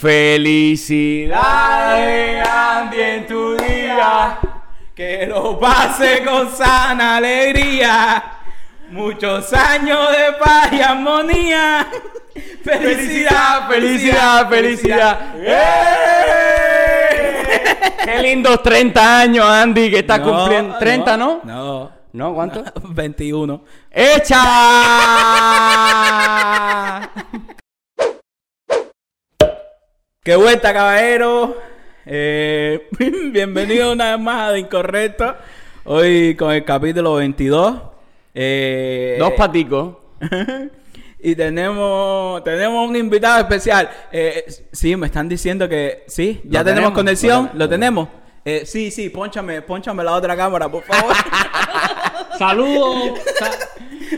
Felicidades, Andy, en tu día. Que lo pase con sana alegría. Muchos años de paz y armonía. Felicidad, felicidad, felicidad. ¡Eh! Qué lindos 30 años, Andy, que estás cumpliendo. 30, ¿no? No. ¿No? ¿Cuánto? 21. ¡Echa! ¡Qué vuelta, caballero! Eh, bienvenido una vez más a De Incorrecto. Hoy con el capítulo 22. Eh, Dos paticos. y tenemos, tenemos un invitado especial. Eh, sí, me están diciendo que sí, ya tenemos, tenemos, conexión. lo tenemos. Eh, sí, sí, ponchame, ponchame la otra cámara, por favor. Saludos. Sa-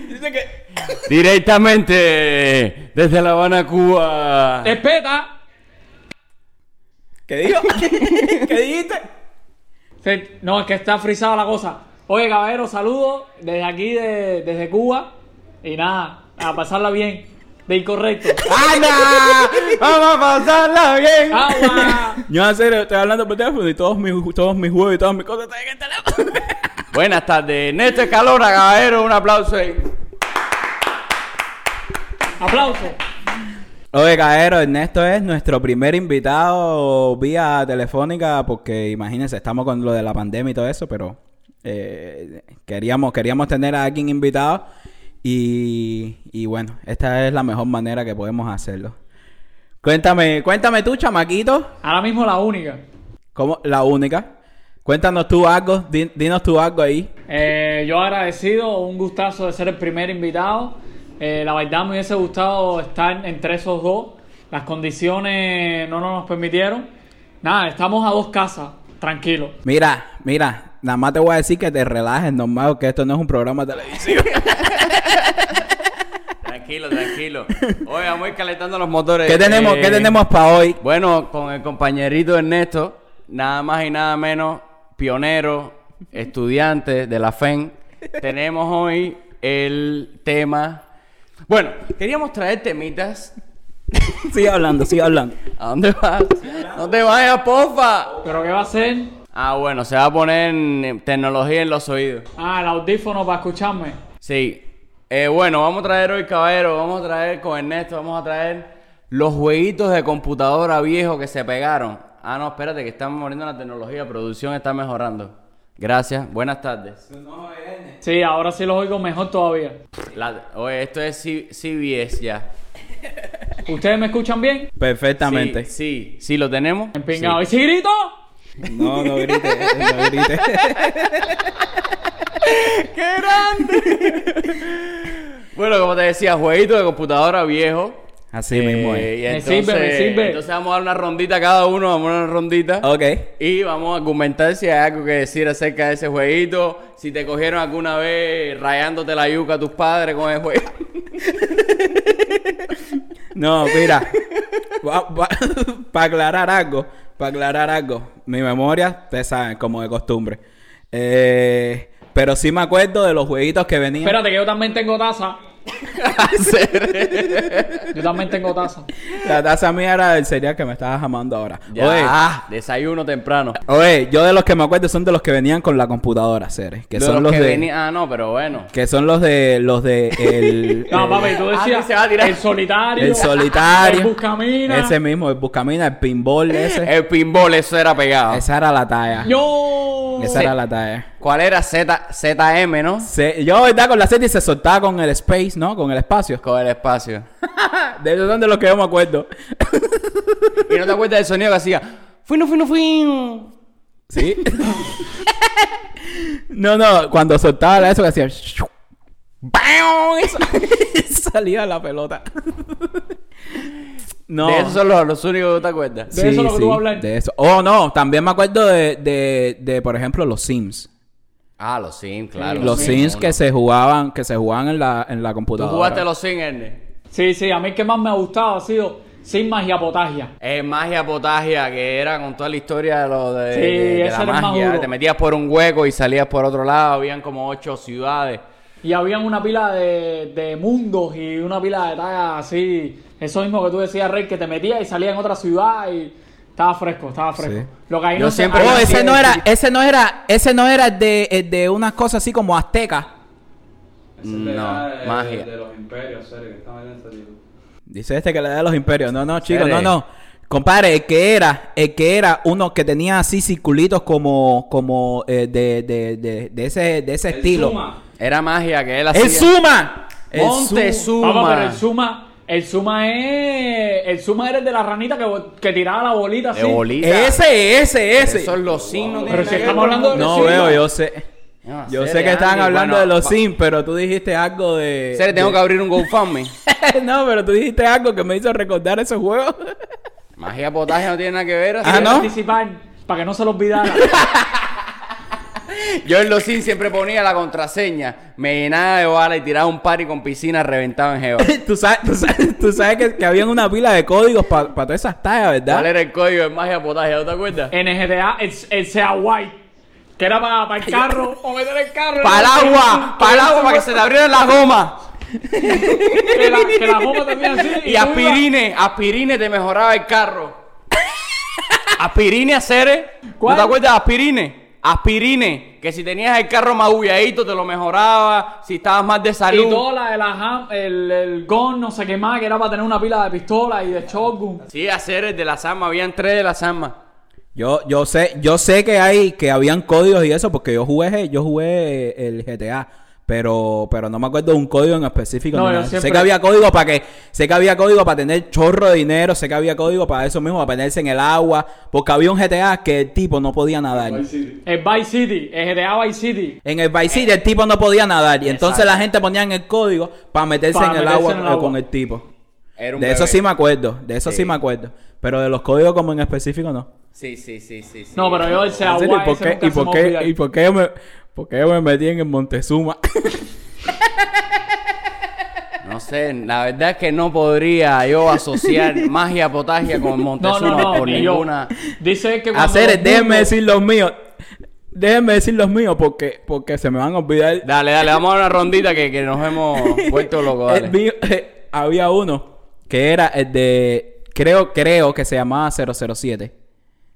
Dice que. Directamente desde La Habana, Cuba. Respeta. ¿Qué dijo? ¿Qué dijiste? No, es que está frisada la cosa. Oye, caballero, saludos desde aquí, de- desde Cuba. Y nada, a pasarla bien. De incorrecto. ¡Anda! ¡Vamos a pasarla bien! ¡Agua! Yo en serio estoy hablando por teléfono y todos mis, todos mis juegos y todas mis cosas están en el teléfono. Buenas tardes. Néstor Calora, caballero. Un aplauso ahí. Aplauso. Oye, Caero, Ernesto es nuestro primer invitado vía telefónica porque imagínense, estamos con lo de la pandemia y todo eso, pero eh, queríamos, queríamos tener a alguien invitado y, y bueno, esta es la mejor manera que podemos hacerlo. Cuéntame, cuéntame tú, chamaquito, Ahora mismo la única. ¿cómo, la única. Cuéntanos tú algo, di- dinos tú algo ahí. Eh, yo agradecido, un gustazo de ser el primer invitado. Eh, la verdad me hubiese gustado estar entre esos dos. Las condiciones no nos permitieron. Nada, estamos a dos casas, tranquilo. Mira, mira, nada más te voy a decir que te relajes, normal, que esto no es un programa televisivo. Tranquilo, tranquilo. Oye, vamos a ir calentando los motores. ¿Qué tenemos, Eh, ¿qué tenemos para hoy? Bueno, con el compañerito Ernesto, nada más y nada menos, pionero, estudiante de la FEN, tenemos hoy el tema... Bueno, queríamos traer temitas. Sigue hablando, sigue hablando. ¿A dónde vas? No te vayas, porfa. ¿Pero qué va a ser? Ah, bueno, se va a poner tecnología en los oídos. Ah, el audífono para escucharme. Sí. Eh, bueno, vamos a traer hoy, caballero, vamos a traer con Ernesto, vamos a traer los jueguitos de computadora viejos que se pegaron. Ah, no, espérate, que estamos muriendo la tecnología, producción está mejorando. Gracias, buenas tardes. Sí, ahora sí los oigo mejor todavía. La- oye, esto es C- CBS ya. ¿Ustedes me escuchan bien? Perfectamente. Sí, sí, sí, lo tenemos. Empingado. ¿Y Sí. si grito? No, no grites, no grites. ¡Qué grande! bueno, como te decía, jueguitos de computadora viejos. Así mismo Eh, es. y Me entonces, sirve, me sirve. Entonces vamos a dar una rondita cada uno, vamos a dar una rondita. Ok. Y vamos a argumentar si hay algo que decir acerca de ese jueguito. Si te cogieron alguna vez rayándote la yuca a tus padres con el juego. No, mira. Para aclarar algo, para aclarar algo. Mi memoria, ustedes saben, como de costumbre. Eh, pero sí me acuerdo de los jueguitos que venían. Espérate, que yo también tengo taza. Yo también tengo taza. La taza mía era del cereal que me estabas amando ahora. Ya, Oye, ah, desayuno temprano. oye, yo de los que me acuerdo son de los que venían con la computadora, Ceres. Que De son los los que de. venía- Ah, no, pero bueno. Que son los de. Los de. El, No, el- papi, tú Ah, decías sí se va a tirar. el solitario. El solitario. El buscamina. Ese mismo, el Buscamina, el pinball ese. El pinball, eso era pegado. Esa era la talla. Yo. Esa era la talla. ¿Cuál era? Z, ZM, ¿no? Se- yo, ¿verdad? Con la serie se soltaba con el space, ¿no? Con el espacio. Con el espacio. De esos son de los que yo me acuerdo. ¿Y no te acuerdas del sonido que hacía? Fuino, fuino, fuino. ¿Sí? no, no, cuando soltaba eso que hacía. Salía la pelota. no. De esos son los, los únicos que te acuerdas. De eso es lo que tú vas a hablar. De eso. Oh, no, también me acuerdo de, de, de, por ejemplo, los Sims. Ah, los Sims, claro. los Sims que se jugaban, que se jugaban en la, en la ¿Tú computadora. jugaste los Sims, Ernest? Sí, sí, a mí el que más me ha gustado ha sido Sin Magia Potagia. Es magia potagia, que era con toda la historia de lo de, Sí, de- de ese la era el más magia. Te metías por un hueco y salías por otro lado. Habían como ocho ciudades. y habían una pila de, de mundos y una pila de tagas así. Eso mismo que tú decías, Rey, que te metías y salías en otra ciudad y estaba fresco, estaba fresco. Sí. Lo que ahí Yo no se- siempre- Oh, ese no era, ese no era, ese no era de, eh, de unas cosas así como aztecas. No, magia. los imperios, serio, que estaban en ese libro. Dice este que le da a los imperios. No, no, chicos, no, no. Compadre, el que era, el que era uno que tenía así circulitos como, como eh, de, de, de, de ese, de ese El estilo. Era magia que él hacía. ¡El Suma! El Montezuma. Papá, pero el Zuma, el Zuma es. El Zuma era el de la ranita que, que tiraba la bolita así. De bolita. Ese, ese, ese. Esos los signos. Pero si estamos hablando de No los veo, Zuma. yo sé. Yo sé que estaban hablando de los Sims, pero tú dijiste algo de. Sere, tengo de- que abrir un GoFundMe. no, pero tú dijiste algo que me hizo recordar esos juegos. Magia potaje no tiene nada que ver. así Ah, que- ¿no? Participar para que no se lo olvidara. Yo en los Sims siempre ponía la contraseña. Me llenaba de bala y tiraba un party con piscina reventado en Geo. tú sabes, tú sabes, tú sabes que, que habían una pila de códigos para todas esas tallas, ¿verdad? ¿Cuál era el código de magia potaje? ¿No te acuerdas? en GTA, el, el sea white. Que era para, el carro. o meter el carro. Para el agua, para el agua, para que se te abrieran las gomas. Que la, que la goma también así. Y ibas- aspirine, aspirine te mejoraba el carro. Aspirine, Cere. ¿No te acuerdas de aspirine? Aspirine, que si tenías el carro magulladito te lo mejoraba, si estabas más de Y salud. toda la de la ham, el, el gun, no sé qué más, que era para tener una pila de pistola y de shotgun. Sí, hacer el de las armas, habían tres de las armas. Yo, yo sé, yo sé que hay, que habían códigos y eso, porque yo jugué, yo jugué el GTA, pero, pero no me acuerdo de un código en específico. No, ni yo nada. siempre- Sé que había código para que, sé que había código para tener chorro de dinero, sé que había código para eso mismo, para ponerse en el agua, porque había un GTA que el tipo no podía nadar. Vice City. El Vice City, el GTA Vice City. En el Vice City el tipo no podía nadar y entonces Exacto. la gente ponía en el código para meterse Para en el agua en el agua. con el tipo. Era un De eso sí me acuerdo, de eso sí. Sí. me acuerdo, pero de los códigos como en específico no. Sí, sí, sí, sí. sí. No, pero yo el sea ¿En serio? white. ¿Y por ese qué, y por qué- y por qué me, por qué yo me metí en el Montezuma? No sé, la verdad es que no podría yo asociar magia potagia con Montezuma no, no. por ninguna. Dice que cuando Hacer, déjenme decir los míos. Déjenme decir los míos porque, porque se me van a olvidar. Dale, dale, vamos a una rondita que, que nos hemos vuelto locos. El Dale. mío, eh, había uno que era el de. Creo, creo que se llamaba 007.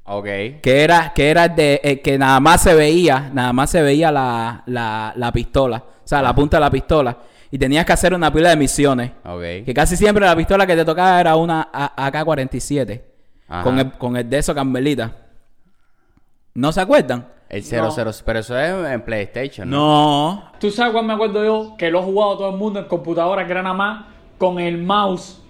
Ok. Que era, que era el de el que nada más se veía, nada más se veía la, la, la pistola. O sea, la punta de la pistola. Y tenías que hacer una pila de misiones. Ok. Que casi siempre la pistola que te tocaba era una A- AK-47. Ajá. Con el, con el de eso Carmelita. ¿No se acuerdan? El 00, pero eso es en PlayStation. ¿no? No. ¿Tú sabes cuál me acuerdo yo? Que lo he jugado todo el mundo en computadora, que era nada más con el mouse.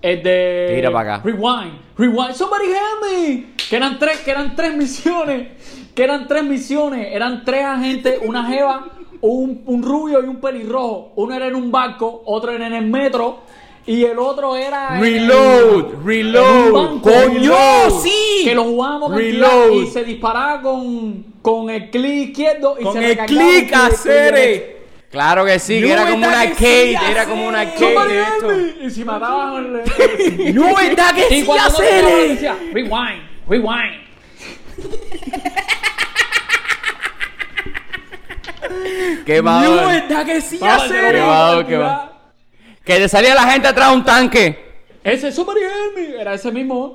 El de. Tira pa' acá. Rewind, rewind. Somebody help me. Que eran tres, que eran tres misiones. Que eran tres misiones. Eran tres agentes, una jeva, un, un rubio y un pelirrojo. Uno era en un barco, otro era en el metro. Y el otro era. Reload, reload, banco. ¡Coño! Reload. ¡Sí! Que lo jugábamos cantidad Reload. y se disparaba con, con el clic izquierdo y Con se el clic hacer. Claro que sí, que era como ¿verdad una que arcade, sí, era como una arcade. Y si mataban. No, ¿verdad que sí, hacer? rewind, rewind. Qué. ¿verdad que sí, hacer? Qué jugaba va, cantidad. qué va. Que te salía la gente atrás de un tanque. Ese help me. Era ese mismo.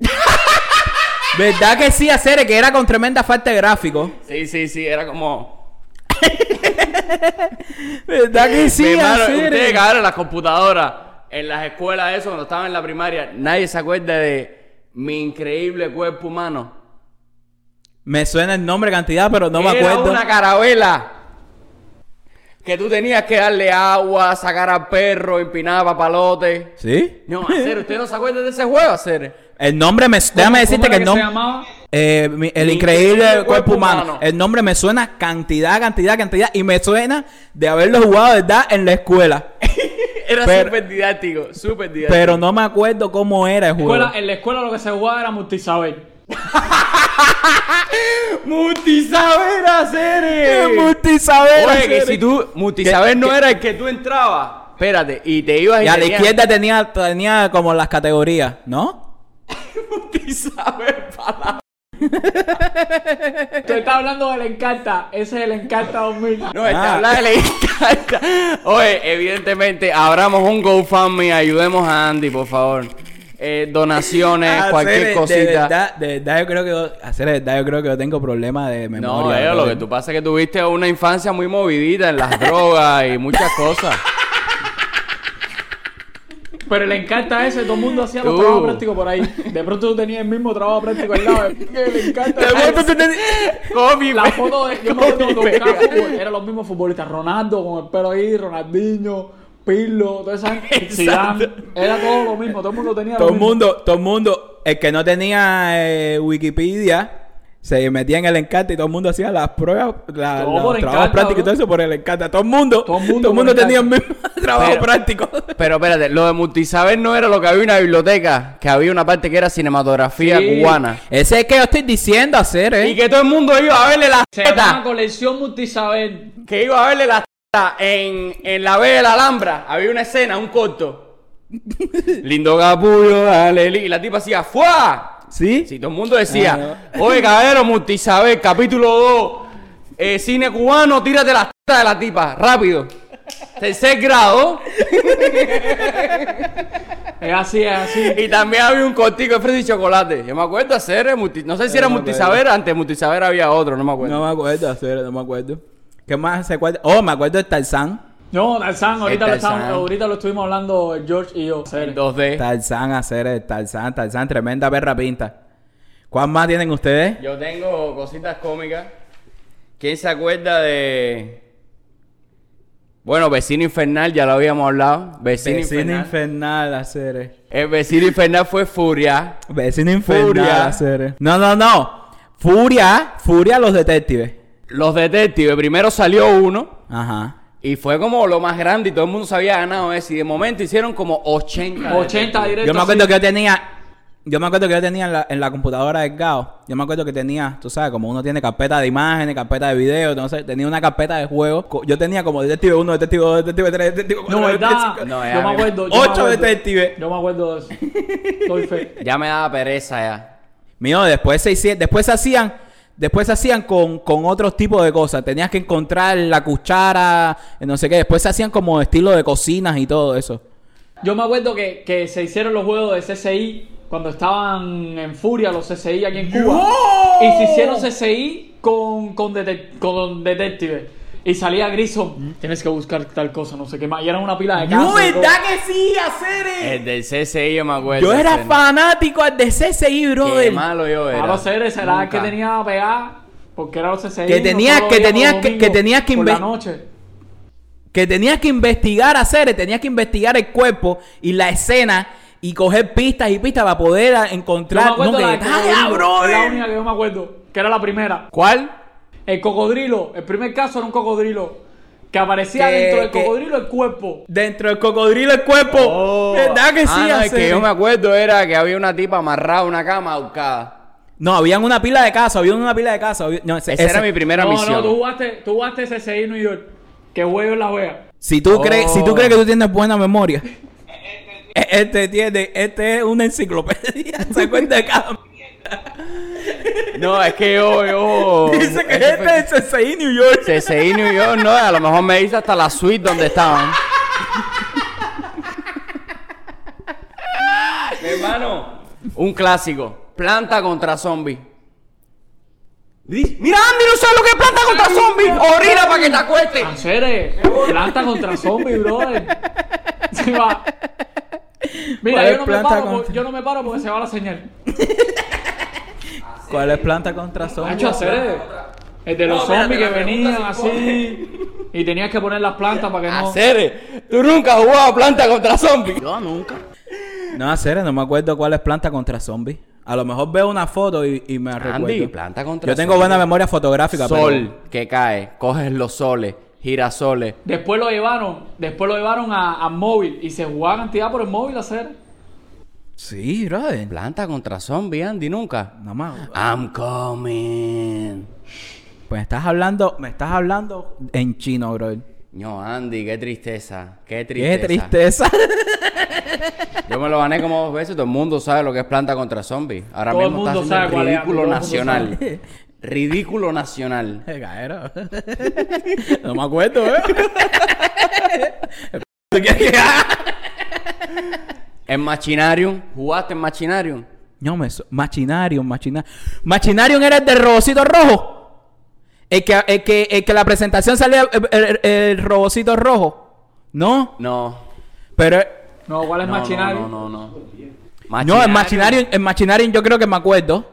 ¿Verdad que sí, hacer? Que era con tremenda falta de gráfico. Sí, sí, sí, era como. ¿Verdad que sí, Mi ustedes en las computadoras, en las escuelas, eso, cuando estaba en la primaria, nadie se acuerda de mi increíble cuerpo humano. Me suena el nombre, cantidad, pero no me acuerdo. una carabela. Que tú tenías que darle agua, sacar al perro, empinar papalote. ¿Sí? No, hacer, ¿usted no se acuerda de ese juego, hacer? El nombre me... Déjame decirte ¿Cómo que el se nombre... llamaba? Eh, mi- el Mi increíble cuerpo humano. humano. El nombre me suena cantidad, cantidad, cantidad. Y me suena de haberlo jugado, ¿verdad? En la escuela. Era súper didáctico, súper didáctico. Pero no me acuerdo cómo era el juego. Escuela, en la escuela lo que se jugaba era multisaber. Multisaber ¡Qué hacer. multisaber! Oye, que si tú, multisaber Que- no que- era el que tú entrabas. Espérate, y te ibas y, Y a la tenías izquierda tenía, tenía como las categorías, ¿no? multisaber para Tú estabas hablando del Encanta. Ese es el Encanta 2000. No, este Ah. habla de la encanta. Oye, evidentemente, abramos un GoFundMe, ayudemos a Andy, por favor. Eh, donaciones, Hacer, cualquier De cosita. verdad, de verdad, yo creo que hacer de verdad, yo creo que yo tengo problemas de memoria. No, lo que tú pasa es que tuviste una infancia muy movidita en las drogas y muchas cosas. Pero el Encanta ese, todo el mundo hacía los Uh. trabajos prácticos por ahí. De pronto tú tenías el mismo trabajo práctico al lado. El Encanta. Copy, La foto de yo me acuerdo eran los mismos futbolistas. Ronaldo con el pelo ahí, Ronaldinho, Pirlo, toda esa gente. Era todo lo mismo, todo el mundo tenía Todo lo mismo. mundo, todo el mundo, el que no tenía eh, Wikipedia, se metía en el encanta y todo el mundo hacía las pruebas, la- los trabajos prácticos y todo eso por el encanta. Todo el mundo, Todo el mundo tenía el mismo trabajo Pero- práctico. Pero espérate, lo de multisaber no era lo que había en una biblioteca, que había una parte que era cinematografía Sí. cubana. Ese es el que yo estoy diciendo hacer, ¿eh? Y que todo el mundo iba a verle las llama tetas. colección multisaber. Que iba a verle las tetas en, en la B de la Alhambra. Había una escena, un corto. Lindo capullo, dale, y la tipa hacía ¡Fua! ¿Sí? Sí, todo el mundo decía, oye, caballero, multisaber, capítulo 2, eh, cine cubano, tírate las tetas de la tipa, rápido. Tercer grado. Es así, es así. Y también había un cortico de fresa y chocolate. Yo me acuerdo hacer, eh, multi- no sé si era No multisaber, antes multisaber había otro, no me acuerdo. No me acuerdo hacer, no me acuerdo. ¿Qué más se acuerda? Oh, me acuerdo de Tarzán. No, Tarzán, ahorita, El lo estamos- Tarzán. ahorita lo estuvimos hablando George y yo. En 2D. Tarzán hacer, el Tarzán, Tarzán, tremenda perra pinta. ¿Cuál más tienen ustedes? Yo tengo cositas cómicas. ¿Quién se acuerda de. Bueno, Vecino Infernal, ya lo habíamos hablado. Vecino, Vecino Infernal. infernal hacer. El Vecino Infernal fue Furia. Vecino infernal Furia. hacer. No, no, no. Furia, Furia los detectives. Los detectives, primero salió uno. Ajá. Y fue como lo más grande y todo el mundo se había ganado ese. Y de momento hicieron como 80. 80 directos. Yo me acuerdo así. que yo tenía. Yo me acuerdo que yo tenía en la, en la computadora del GAO. Yo me acuerdo que tenía, tú sabes, como uno tiene carpeta de imágenes, carpeta de video, entonces tenía una carpeta de juegos. Yo tenía como detective 1, detective 2, detective 3, detective 4, No, detective ¿verdad? 5. No, ya yo me acuerdo. yo me Ocho acuerdo. detectives. Yo me acuerdo de eso. Doy fe. Ya me daba pereza ya. Mío, después se hicieron, después se hacían, después se hacían con, con otros tipos de cosas. Tenías que encontrar la cuchara, eh, no sé qué. Después se hacían como estilo de cocinas y todo eso. Yo me acuerdo que, que se hicieron los juegos de CCI cuando estaban en furia los CCI aquí en Cuba. Y se hicieron CCI con, con, dete- con Detective. Y salía Grison. Tienes que buscar tal cosa, no sé qué más. Y eran una pila de. No. ¿verdad que sí, hacer El del CCI yo me acuerdo. Yo era fanático de CCI, Qué brother. malo yo era. Ahora hacer ese era el que tenía pegada. Porque era los CCI. Que tenías- que tenías que- que tenías que por la inve- noche. Que tenías que investigar hacer, tenías que investigar el cuerpo y la escena y coger pistas y pistas para poder a- Yo me encontrar. acuerdo no, que la del brother. Es la única que yo me acuerdo. Que era la primera. ¿Cuál? El cocodrilo. El primer caso era un cocodrilo. Que aparecía Que- dentro del que- cocodrilo el cuerpo. Dentro del cocodrilo el cuerpo. Oh. ¿Verdad que sí, Ah, no, hacer? que yo me acuerdo era que había una tipa amarrada a una cama ahorcada. No, habían una pila de casos, había una pila de había- No, ese- Esa ese- era mi primera no, misión. no, tú jugaste, tú jugaste CCI en New York. Que juego en la wea. Si tú Oh. crees, si tú crees que tú tienes buena memoria, este tiene, este es una enciclopedia. Se cuenta de cada. No, es que yo, yo. Dice que ese fue- este es CCI New York. CCI New York, no, a lo mejor me dice hasta la suite donde estaban. Mi hermano, un clásico. Planta contra zombie. Mira, Andy, no sabes lo que es planta contra zombie. Orina para que te acuestes. Hacer planta contra zombie, brother. Se va. ¿Cuál Mira, es yo no, me planta paro, contra- por- yo no me paro porque se va la señal. ¿Cuál es planta contra Ha zombie? hecho hacer el de los No, zombies que venían así y tenías que poner las plantas para que no. Hacer, tú nunca has jugado planta contra zombie. Yo nunca. No, hacer, no me acuerdo cuál es planta contra zombie. A lo mejor veo una foto y, y me Andy, recuerdo. planta contra Yo tengo zombie. buena memoria fotográfica, Sol que cae, coges los soles, girasoles. Después lo llevaron, después lo llevaron a, a móvil y se jugaba cantidad por el móvil a hacer. pero... Sí, brother. Planta contra zombie, Andy, nunca. No más. I'm coming. Pues estás hablando, me estás hablando en chino, brother. No, Andy, qué tristeza. Qué tristeza. Qué tristeza. Yo me lo gané como dos veces. Todo el mundo sabe lo que es planta contra zombie. Ahora Todo mismo está haciendo sabe es, ridículo nacional. ridículo nacional. Eh, no me acuerdo, ¿eh? En Machinarium, ¿jugaste en Machinarium? No, me so- Machinarium, Machinarium. Machinarium era el del robocito rojo. El que, el que, el que la presentación salía el, el- el robocito rojo. ¿No? No. Pero. No, ¿cuál es no, Machinario? No, no, no. No, en Machinarium, en Machinarium yo creo que me acuerdo.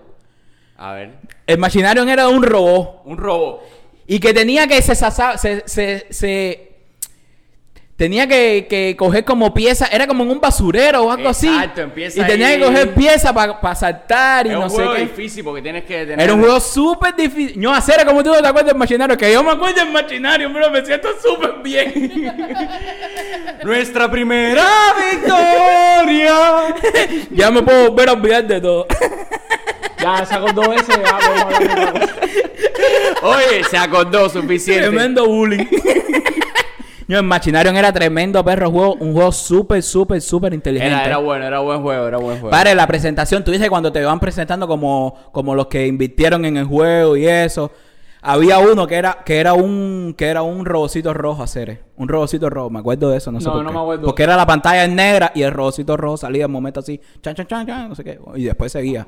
A ver. El Machinarium era un robot. Un robo. Y que tenía que se, se, se, se- tenía que, que coger como pieza, era como en un basurero o algo Exacto, así. empieza y tenía ahí. que coger pieza para saltar y Es no un sé juego qué. difícil porque tienes que tener... Era un juego súper difícil. No, hacer como tú no te acuerdas del Machinario, que yo me acuerdo del Machinario, pero me siento súper bien. Nuestra primera victoria. ya me puedo volver a olvidar de todo. Ya sacó dos veces, ya. Oye, se acordó suficiente. Tremendo bullying. No, el Machinarium era tremendo perro juego, un juego súper, súper, súper inteligente. Era, era bueno, era buen juego, era buen juego. Padre, la presentación, tú dices cuando te van presentando como, como los que invirtieron en el juego y eso. Había uno que era, que era un, que era un robocito rojo hacer. Un robocito rojo, me acuerdo de eso, no sé No, por no qué. me acuerdo. Porque era la pantalla en negra y el robocito rojo salía de momento así, chan, chan, chan, chan, no sé qué. Y después seguía.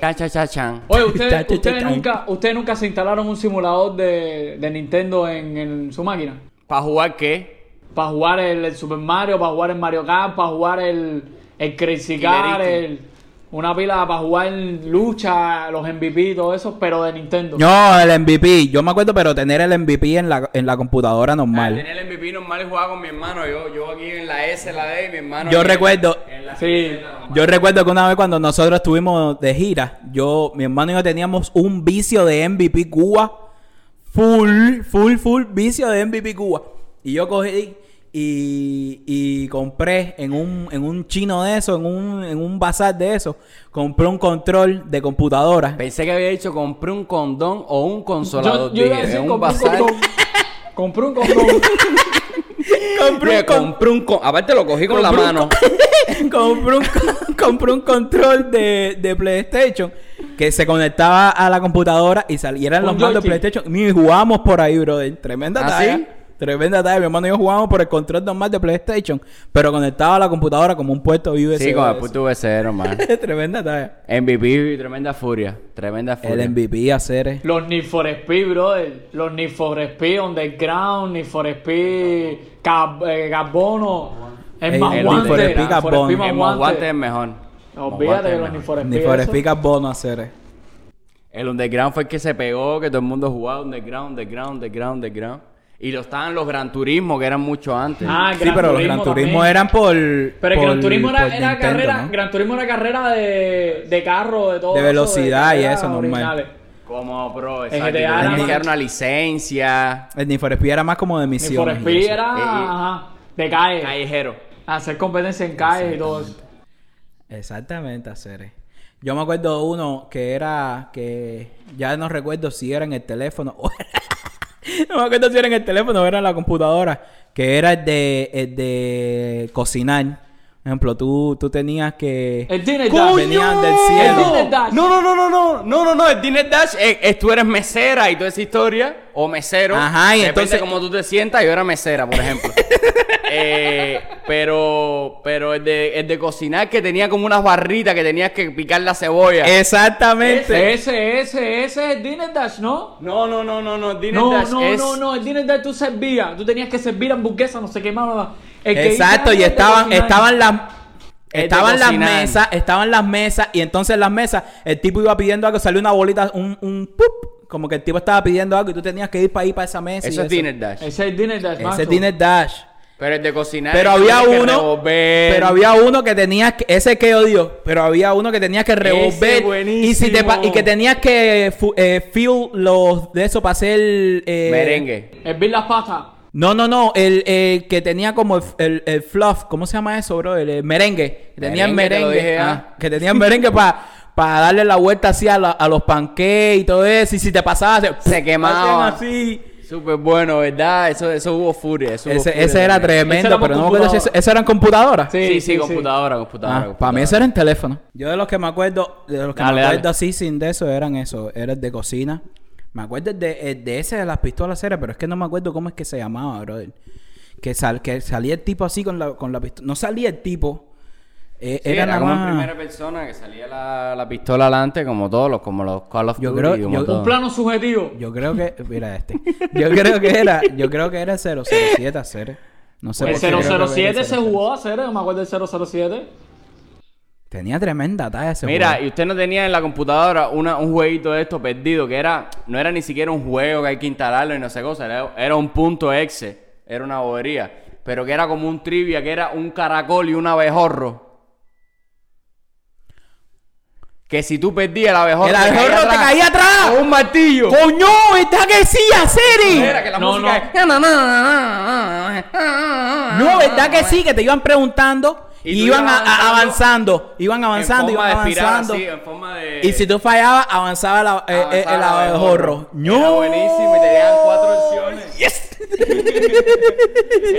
Cha, cha, cha, chan. Oye, ¿ustedes, ustedes, nunca, ¿ustedes nunca se instalaron un simulador de, de Nintendo en, en su máquina? ¿Para jugar qué? Para jugar el, el Super Mario, para jugar el Mario Kart, para jugar el, el Crazy Car, el, una pila para jugar lucha, los MVP y todo eso, pero de Nintendo. No, el MVP. Yo me acuerdo, pero tener el MVP en la, en la computadora normal. Tener el MVP normal y jugar con mi hermano. Yo, yo aquí en la S, la D y mi hermano. Yo en- recuerdo- en la Sí. Yo recuerdo que una vez cuando nosotros estuvimos de gira, yo, mi hermano y yo teníamos un vicio de MVP Cuba. Full, full, full vicio de MVP Cuba. Y yo cogí y, y compré en un, en un chino de eso, en un, en un bazar de eso, compré un control de computadora. Pensé que había dicho compré un condón o un consolador. yo, yo iba a Dije, decir, en un compré un bazar. condón. Compré un condón. compré, un con- compré un con- Aparte lo cogí con la Compré un mano. compré un, compré un control de, de PlayStation que se conectaba a la computadora y salieran los mandos. PlayStation. Y jugábamos por ahí, brother. Tremenda ¿Ah, talla. sí? Tremenda talla. Mi hermano y yo jugábamos por el control normal de PlayStation, pero conectado a la computadora como un puerto USB. Sí, con el puto VC, man. Tremenda talla. MVP, tremenda furia. Tremenda furia. El MVP hacer. Los Need for Speed, brother. Los Need for Speed Underground, Need for Speed eh, Carbono. Es El- más el guante. Need for Speed Need for Carbono. El más guante es mejor. Olvídate de los Need for Speed. Speak Bono hacer. El Underground fue el que se pegó, que todo el mundo jugaba Underground, Underground, Underground, Underground. Y lo estaban los Gran Turismo, que eran mucho antes. Ah, Sí, Gran pero los Gran Turismo también. eran por. Pero el por- Gran Turismo era, por era Nintendo, carrera, ¿no? Gran Turismo era carrera de, de carro, de todo. De eso, velocidad y eso, normal. Como, bro, En exacto. GTA y era más- una licencia. El Need for Speed era más como de Need for Speed era Eh, eh. ajá, de calle. Callejero. Hacer competencia en calle y todo eso. Exactamente, hacer. Yo me acuerdo uno que era que ya no recuerdo si era en el teléfono o no me acuerdo si era en el teléfono o era en la computadora, que era el de el de cocinar. Por ejemplo, tú, tú tenías que El Dinner. Dash. venían del El cielo. Dinner Dash. No, no, no, no, no, no, no, no, el Dinner Dash es, es- tú eres mesera y toda esa historia, o mesero. Ajá, y Depende entonces- cómo tú te sientas, yo era mesera, por ejemplo. Eh, pero, pero el de, el de cocinar que tenía como unas barritas que tenías que picar la cebolla. Exactamente. Ese, ese, ese es el Dinner Dash, ¿no? No, no, no, no, no, el Dinner No, Dash no, es... no, no, el Dinner Dash tú servías. Tú tenías que servir hamburguesa, no sé qué más. Exacto, y estaban, estaban las estaban las mesas, estaban las mesas, y entonces en las mesas el tipo iba pidiendo algo, salió una bolita, un, un ¡pup! Como que el tipo estaba pidiendo algo y tú tenías que ir para ahí para esa mesa. y Eso es Dinner Dash. Ese es Dinner Dash, Ese macho. es Dinner Dash. Pero el de cocinar... Pero había uno, pero había uno que tenías que, ese que odio, pero había uno que tenías que revolver buenísimo. y si te y que tenías que fu- eh, fill los de eso para hacer eh, Merengue. Hervir las pastas. No, no, no, el, el que tenía como el, el- el fluff, ¿cómo se llama eso, bro? El, el merengue. Que tenía el Merengue, te lo merengue. dije ya. ah, que tenía el merengue para para darle la vuelta así a, la- a los pancakes y todo eso. Y si te pasabas, Se quemaba. hacían así. Súper bueno, ¿verdad? Eso, eso hubo furia. Eso hubo Ese, furia ese era tremendo, era pero no me acuerdo si eso, computadora. eso era en computadora. Sí, Sí, sí, sí, sí. computadora, computadora. Ah, para mí eso era en teléfono. Yo de los que me acuerdo, de los que Dale, me dale. acuerdo así sin de eso eran eso, era el de cocina. Me acuerdo de, el de ese de las pistolas ceras, pero es que no me acuerdo cómo es que se llamaba, brother. Que, sal, que salía el tipo así con la, con la pistola. No salía el tipo. Eh, Sí, era como en primera persona que salía la, la pistola adelante, como todos los, como los Call of Yo Duty, creo- como yo- todo. Un plano subjetivo. Yo creo que, mira este. Yo creo que era, yo creo que era el 007 a Cere. No sé El por era 007 el se 007. jugó a hacer, me acuerdo del 007. Tenía tremenda talla ese Mira, juego. y usted no tenía en la computadora una, un jueguito de esto perdido, que era, no era ni siquiera un juego que hay que instalarlo y no sé cosa, era, era un punto exe, era una bobería, pero que era como un trivia, que era un caracol y un abejorro. Que si tú perdías el abejorro, El abejorro te caía atrás. Con un martillo. ¡Coño! ¡Está que sí! Era que la No, música No, ¿verdad que sí? Que te iban preguntando y, iban avanzando. Iban avanzando, en forma iban de espiral, avanzando. así, en forma de... Y si tú fallabas, avanzaba la- eh, eh, el abejorro. Era buenísimo y tenían cuatro opciones. ¡Yes!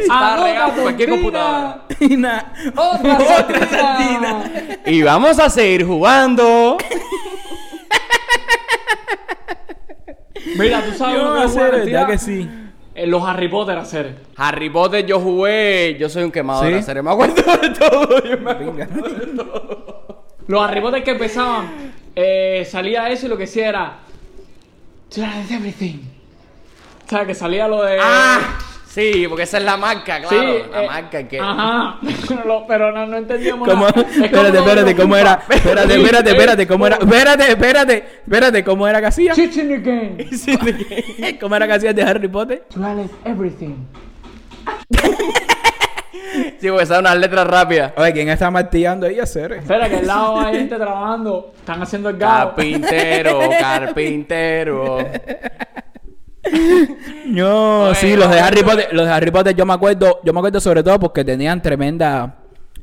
Anota, regado por cualquier computadora. Y na- Otra Otra sardina. Y vamos a seguir jugando. Mira, tú sabes Yo lo que a es hacer, una ¿verdad cantidad? que sí? Eh, Los Harry Potter hacer. Harry Potter yo jugué, yo soy un quemador ¿Sí? de serie, me acuerdo de todo, yo me acuerdo. Los Harry Potter que empezaban, eh, salía eso y lo que hacía era. "Try everything. O sea, que salía lo de. Ah, sí, porque esa es la marca, Sí, claro, la eh, marca que Ajá, pero, lo- pero no, no entendíamos ¿Cómo? nada. Es Espérate, espérate, ¿cómo era? Espérate, Sí, espérate, eh, espérate, ¿cómo era? Espérate, espérate, espérate, ¿cómo era que hacía? Chits in the game. ¿Cómo era que hacía de Harry Potter? Try everything. Sí, porque son unas letras rápidas. Oye, ¿quién está martillando ahí a hacer? Espera, que al lado hay gente trabajando. Están haciendo el gado. Carpintero, carpintero. No, Oye, sí, los de. Harry Potter, los de Harry Potter yo me acuerdo, yo me acuerdo sobre todo porque tenían tremenda,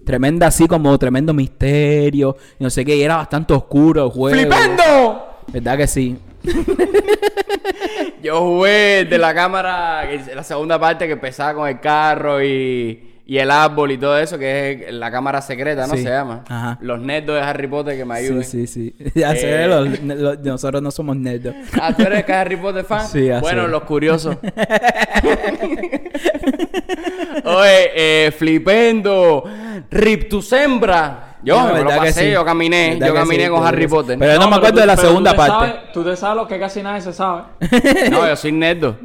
tremenda así como tremendo misterio, y no sé qué, y era bastante oscuro el juego. ¡Flipando! ¿Verdad que sí? Yo jugué de la cámara, la segunda parte que empezaba con el carro y, y el árbol y todo eso, que es la cámara secreta, ¿no? Sí. Se llama. Ajá. Los nerdos de Harry Potter que me ayuden. Sí, sí, sí. Ya sé, Eh. los- los- nosotros no somos nerdos. Ah, ¿tú eres que Harry Potter fan? Sí, así Bueno, los curiosos. Oye, eh, flipendo. Rip tu sembra. Yo No, me lo ¿verdad que pasé, sí? yo caminé, ¿Verdad yo caminé sí? con ¿Verdad Harry? Potter. Pero yo no me acuerdo tú- de la tú segunda te parte. sabes- tú te sabes lo que casi nadie se sabe. No, yo soy nerdo.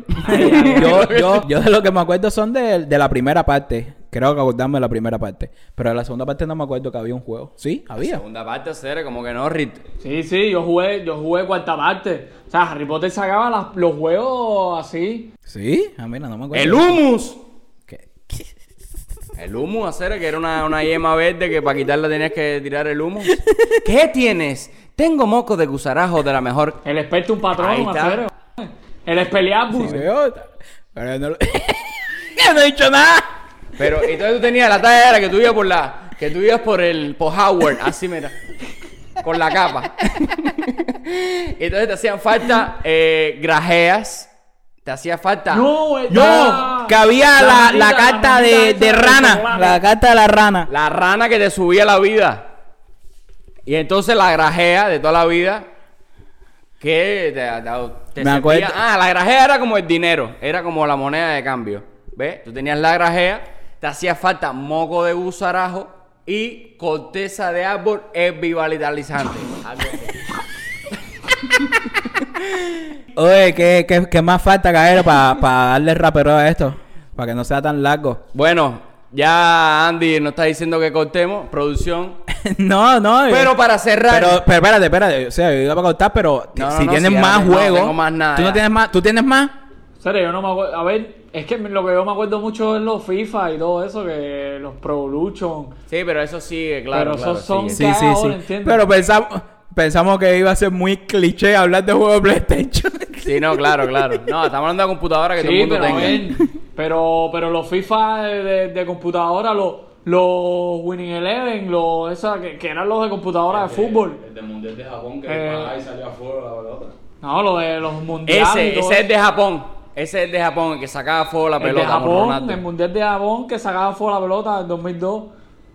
yo, yo, yo de lo que me acuerdo son de, de la primera parte. Creo que acordarme de la primera parte. Pero de la segunda parte no me acuerdo que había un juego. ¿Sí? Había. Segunda parte, serie, como que no, Rit. Sí, sí, yo jugué, yo jugué cuarta parte. O sea, Harry Potter sacaba las- los juegos así. ¿Sí? Ah, mira, no me acuerdo. El humus. ¿Qué? El humus, hacer que era una, una yema verde que para quitarla tenías que tirar el humus. ¿Qué tienes? Tengo moco de gusarajo de la mejor. El experto un Ahí patrón, está. hacer. El Expelliarmus. Sí. Pero no, lo- Yo no he dicho nada. Pero entonces tú tenías la talla era que tú ibas por la. Que tú ibas por el. por Howard, así mira. Con la capa. entonces te hacían falta eh, grajeas. Te hacía falta. No, eh, No, ya. que había la, la carta de, esa de rana. chocolate. La carta de la rana. La rana que te subía la vida. Y entonces la grajea de toda la vida. Que te, te- te Me servía- acuerdo. Ah, la grajea era como el dinero. Era como la moneda de cambio. ¿Ves? Tú tenías la grajea. Te hacía falta moco de gusarajo. Y corteza de árbol así. Oye, ¿qué, qué, qué más falta, caer para darle rapero a esto? Para que no sea tan largo. bueno, ya Andy nos está diciendo que cortemos. Producción. no, no. Pero para cerrar. Pero, pero espérate, espérate. O sea, yo iba a contar, pero No, no, si no, tienes sí, más no juegos. tengo más nada, ¿Tú no ya. tienes más? ¿Tú tienes más? Serio, yo no me acuerdo. A ver, es que lo que yo me acuerdo mucho es los FIFA y todo eso, que los Pro Evolution. Sí, pero eso sigue, claro. Pero claro, esos son- sigue. Sí, sí, ahora, sí. ¿entiendes? Pero pensamos, pensamos que iba a ser muy cliché hablar de juegos de PlayStation. Sí, no, claro, claro. No, estamos hablando de computadora que todo el Sí, mundo pero tenga. pero, pero los FIFA de, de- de computadora, los, los Winning Eleven, los, esa, que, que eran los de computadora de fútbol. El del Mundial de Japón que Eh. país salió afuera la pelota. No, los de los mundiales. y Ese, ese es de Japón. Ese es el de Japón, el que sacaba fuego la El de pelota con Japón, el mundial de Japón que sacaba fuera la pelota en 2002.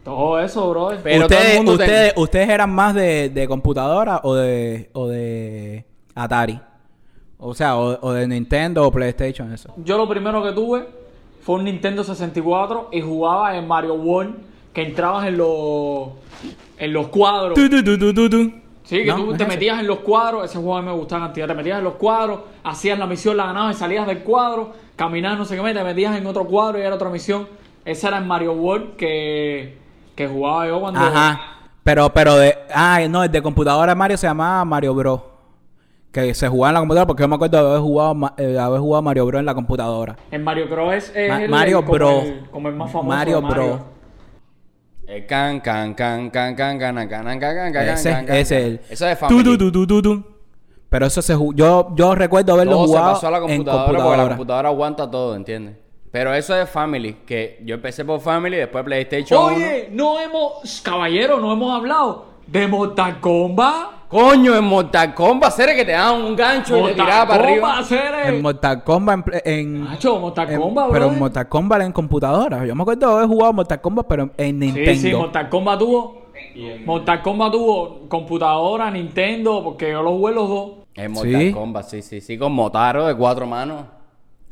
Todo eso, bro. Pero todo el ustedes, mundo ten- ustedes, ¿Ustedes eran más de, de computadora o de, o de Atari? O sea, o, o de Nintendo o PlayStation, eso. Yo lo primero que tuve fue un Nintendo 64 y jugaba en Mario World que entrabas en los en los cuadros. Tu, tu, tu, tu, tu, tu. Sí, que No, tú es te metías en los cuadros, ese juego a mí me gustaba cantidad, te metías en los cuadros, hacías la misión, la ganabas y salías del cuadro, caminabas no sé qué, te metías en otro cuadro y era otra misión. Esa era en Mario World que, que jugaba yo cuando... Ajá. Pero, pero de. Ah, no, el de computadora Mario se llamaba Mario Bros. Que se jugaba en la computadora porque yo me acuerdo de haber jugado, eh, haber jugado Mario Bros en la computadora. En Mario Bros es, es Ma- el, Mario el- como el- como el más famoso Mario de Bros. El can, can, can, can, can, can, can, can, can, can, can, Ese, can, can, ese can. es el. Eso es Family. tu, tu, tu, tu, tu. Pero eso se jugó. Yo, yo recuerdo haberlo Todo se jugado pasó a la en computadora, porque la computadora. computadora aguanta todo, ¿entiendes? Pero eso es Family, que yo empecé por Family, después PlayStation 1. Oye, no hemos, caballero, no hemos hablado de Mortal Kombat. Coño, en Mortal Kombat, ¿será que te daban un gancho y te tiraba para arriba? En Mortal Kombat en, en- Macho, Mortal en- Kombat, pero en Mortal Kombat en computadora. Yo me acuerdo de haber jugado Mortal Kombat, pero en Nintendo. Sí, sí, Mortal Kombat tuvo. Mortal Kombat tuvo computadora, Nintendo, porque yo lo jugué los dos. En Mortal Sí. Kombat, sí, sí, sí, con Motaro de cuatro manos.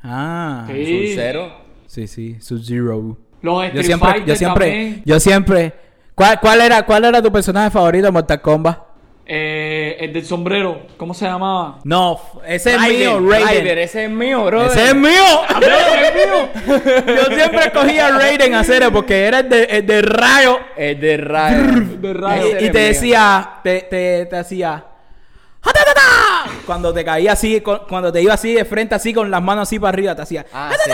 Ah, Sí. Sub-Zero. sí, sí, Sub-Zero. Los Yo Street siempre, Fighter yo siempre, también. yo siempre. ¿Cuál, cuál era, cuál era tu personaje favorito de Mortal Kombat? Eh, el del sombrero, ¿cómo se llamaba? No, ese es Raiden, mío, Raiden. Raiden, ese es mío, bro. Ese es mío. Yo siempre escogía a Raiden a serio porque era el de, el de rayo. El de rayo. Y, es te decía, te, te, te hacía. Cuando te caía así, cuando te iba así de frente, así con las manos así para arriba, te hacía. Ah, sí.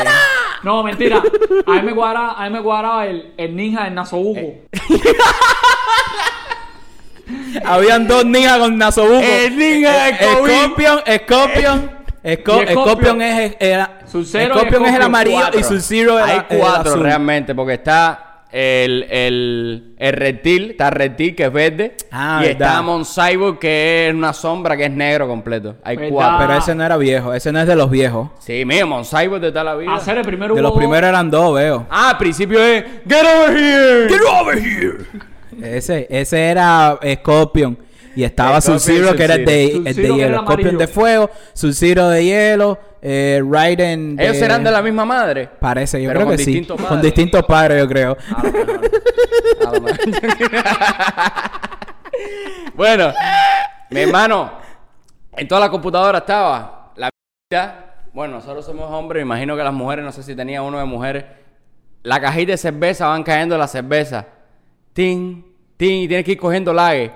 No, mentira. A mí me cuadraba, a mí me cuadraba el, el ninja del Nasobuco. Eh. Habían dos ninjas con Nasobuco. El ninja de Kobe. Scorpion, Scorpion. Sco- Y Scorpion. Scorpion es, era, Scorpion es el amarillo Cuatro. y Sub-Zero era Hay el cuatro azul. realmente, porque está el, el, el reptil, está reptil que es verde. Ah, y verdad. está Mon Cyborg que es una sombra que es negro completo. Hay Verdad. cuatro. Pero ese no era viejo, ese no es de los viejos. Sí, mío, Mon Cyborg de toda la vida. Hacer el primero De los primeros eran dos, veo. Ah, al principio es Get over here. Get over here. Ese, ese era Scorpion. Y estaba Sub-Zero, que era el de, el de Sub-Zero, que era hielo. el Scorpion de fuego, Sub-Zero de hielo, eh, Raiden de... Ellos serán de la misma madre. Parece, yo Pero creo con que sí. distintos Con padres. distintos padres, yo creo. A lo mejor. A lo mejor. bueno, mi hermano, en toda la computadora estaba la. Bueno, nosotros somos hombres, me imagino que las mujeres, no sé si tenía uno de mujeres. La cajita de cerveza van cayendo las cervezas. Tin, tin, y tienes que ir cogiendo lague.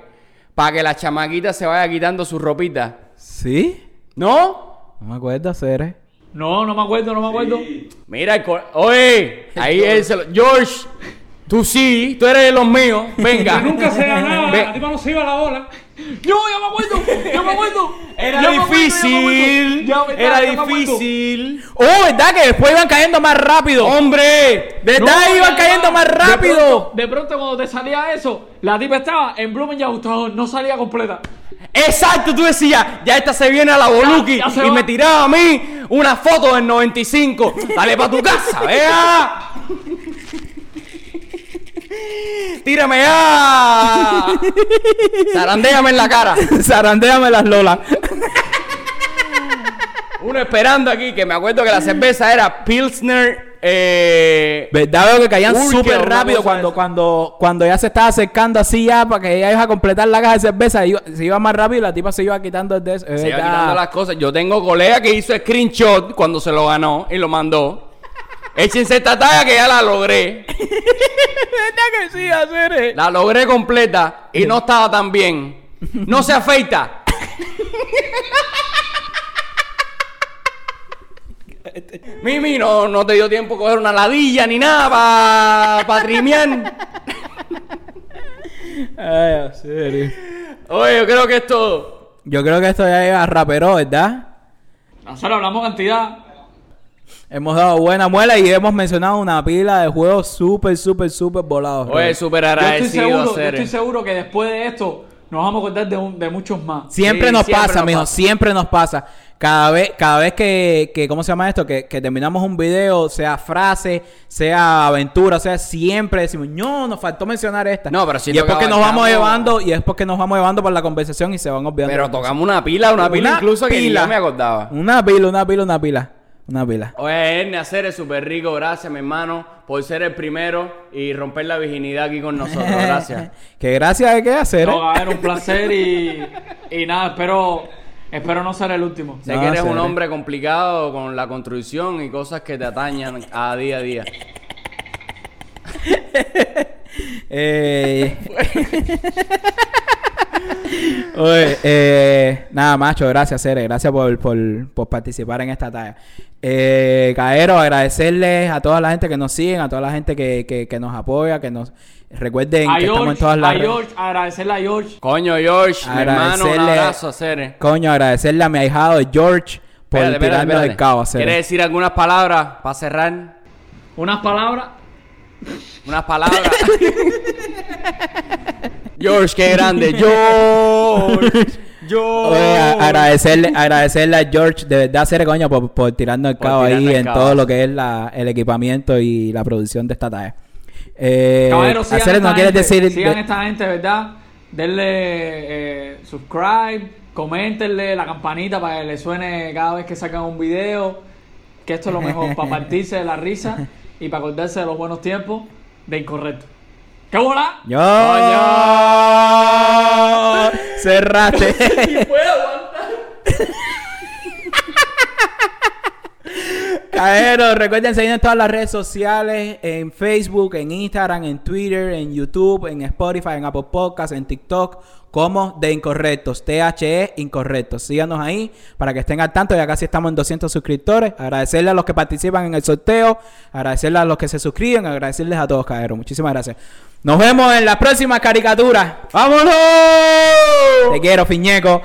Para que la chamaquita se vaya quitando su ropita. ¿Sí? ¿No? No me acuerdo hacer, ¿eh? No, no me acuerdo, no me acuerdo. Mira, el oye, ahí él se lo... George, tú sí, tú eres de los míos. Venga. Nunca se ganaba, a ti no se iba la bola. No, ya me acuerdo, ya me acuerdo. Era Ya difícil. ya me acuerdo. Ya, era me difícil. ¡Oh, verdad! Que después iban cayendo más rápido. ¡Hombre! ¿Verdad? No, iban cayendo más De rápido. pronto, de pronto, cuando te salía eso, la tipa estaba en Blumen y ajustador, no salía completa. Exacto, tú decías, ya esta se viene a la Boluki y va. me tiraba a mí una foto del 95. Dale para tu casa, vea. Tírame ya. Zarandéame en la cara. Zarandéame las lolas. Uno esperando aquí, que me acuerdo que la cerveza era Pilsner. Eh, ¿Verdad? Veo que caían súper rápido cuando, cuando, cuando ya se estaba acercando así ya para que ella iba a completar la caja de cerveza. iba- se iba más rápido y la tipa se iba quitando el de eso. es Se iba quitando las cosas. Yo tengo colega que hizo screenshot cuando se lo ganó y lo mandó. Échense esta talla que ya la logré. ¿Verdad que sí, hacer? La logré completa y no estaba tan bien. No se afeita. Mimi, no, no te dio tiempo coger una ladilla ni nada para pa trimear. Ay, serio. Oye, yo creo que es todo. Yo creo que esto ya llega a rapero, ¿verdad? Nosotros hablamos cantidad. Hemos dado buena muela y hemos mencionado una pila de juegos súper, súper, súper volados. Oye, súper Yo estoy agradecido seguro, yo estoy seguro que después de esto nos vamos a acordar de, un- de muchos más. Siempre Sí, nos siempre pasa, nos mijo, pasa. siempre nos pasa. Cada vez, cada vez que, que, ¿cómo se llama esto? Que, que terminamos un video, sea frase, sea aventura, o sea, siempre decimos, no, nos faltó mencionar esta. No, pero sí Y es porque nos vamos llevando, y es porque nos vamos llevando por la conversación y se van olvidando. Pero tocamos una pila, una pila incluso que ni yo me acordaba. Una pila, una pila, una pila. Una pila. Oye, Erne, hacer es súper rico. Gracias, mi hermano, por ser el primero y romper la virginidad aquí con nosotros. Gracias. que gracias de qué hacer. No, a ver, un placer y, y nada, espero, espero no ser el último. Sé No, que eres un serio. hombre complicado con la construcción y cosas que te atañan a día a día. Eh... Oye, eh, nada, macho, gracias, Cere. Gracias por, por, por participar en esta talla. Eh, Caero, agradecerles a toda la gente que nos siguen, a toda la gente que, que, que nos apoya, que nos recuerden A que estamos en todas las a. George, agradecerle a George. Coño, George, mi hermano, un Agradecerle- abrazo, Cere. Coño, agradecerle a mi ahijado George por Espérate, espérate, tirarnos espérate. el cabo, Cere. ¿Quieres decir algunas palabras para cerrar? Unas palabras. Unas palabras. George, qué grande. George. George. Oye, a- agradecerle, agradecerle a George, de verdad, Cere, coño, por, por tirarnos el Por cabo tirarnos ahí el en cabo. todo lo que es la, el equipamiento y la producción de esta talla. Eh, Caballeros, sigan, esta ¿no gente, decir? sigan de- esta gente, ¿verdad? Denle eh, subscribe, coméntenle la campanita para que le suene cada vez que sacan un video. Que esto es lo mejor, para partirse de la risa y para acordarse de los buenos tiempos de Incorrecto. ¡Qué bola! ¡Yo! ¡Cerraste! Cajeros, recuerden seguirnos en todas las redes sociales, en Facebook, en Instagram, en Twitter, en YouTube, en Spotify, en Apple Podcasts, en TikTok, como de Incorrectos, THE Incorrectos. Síganos ahí para que estén al tanto, ya casi estamos en 200 suscriptores. Agradecerle a los que participan en el sorteo, agradecerle a los que se suscriben, agradecerles a todos, cajeros. Muchísimas gracias. Nos vemos en la próxima caricatura. ¡Vámonos! Te quiero, Fiñeco.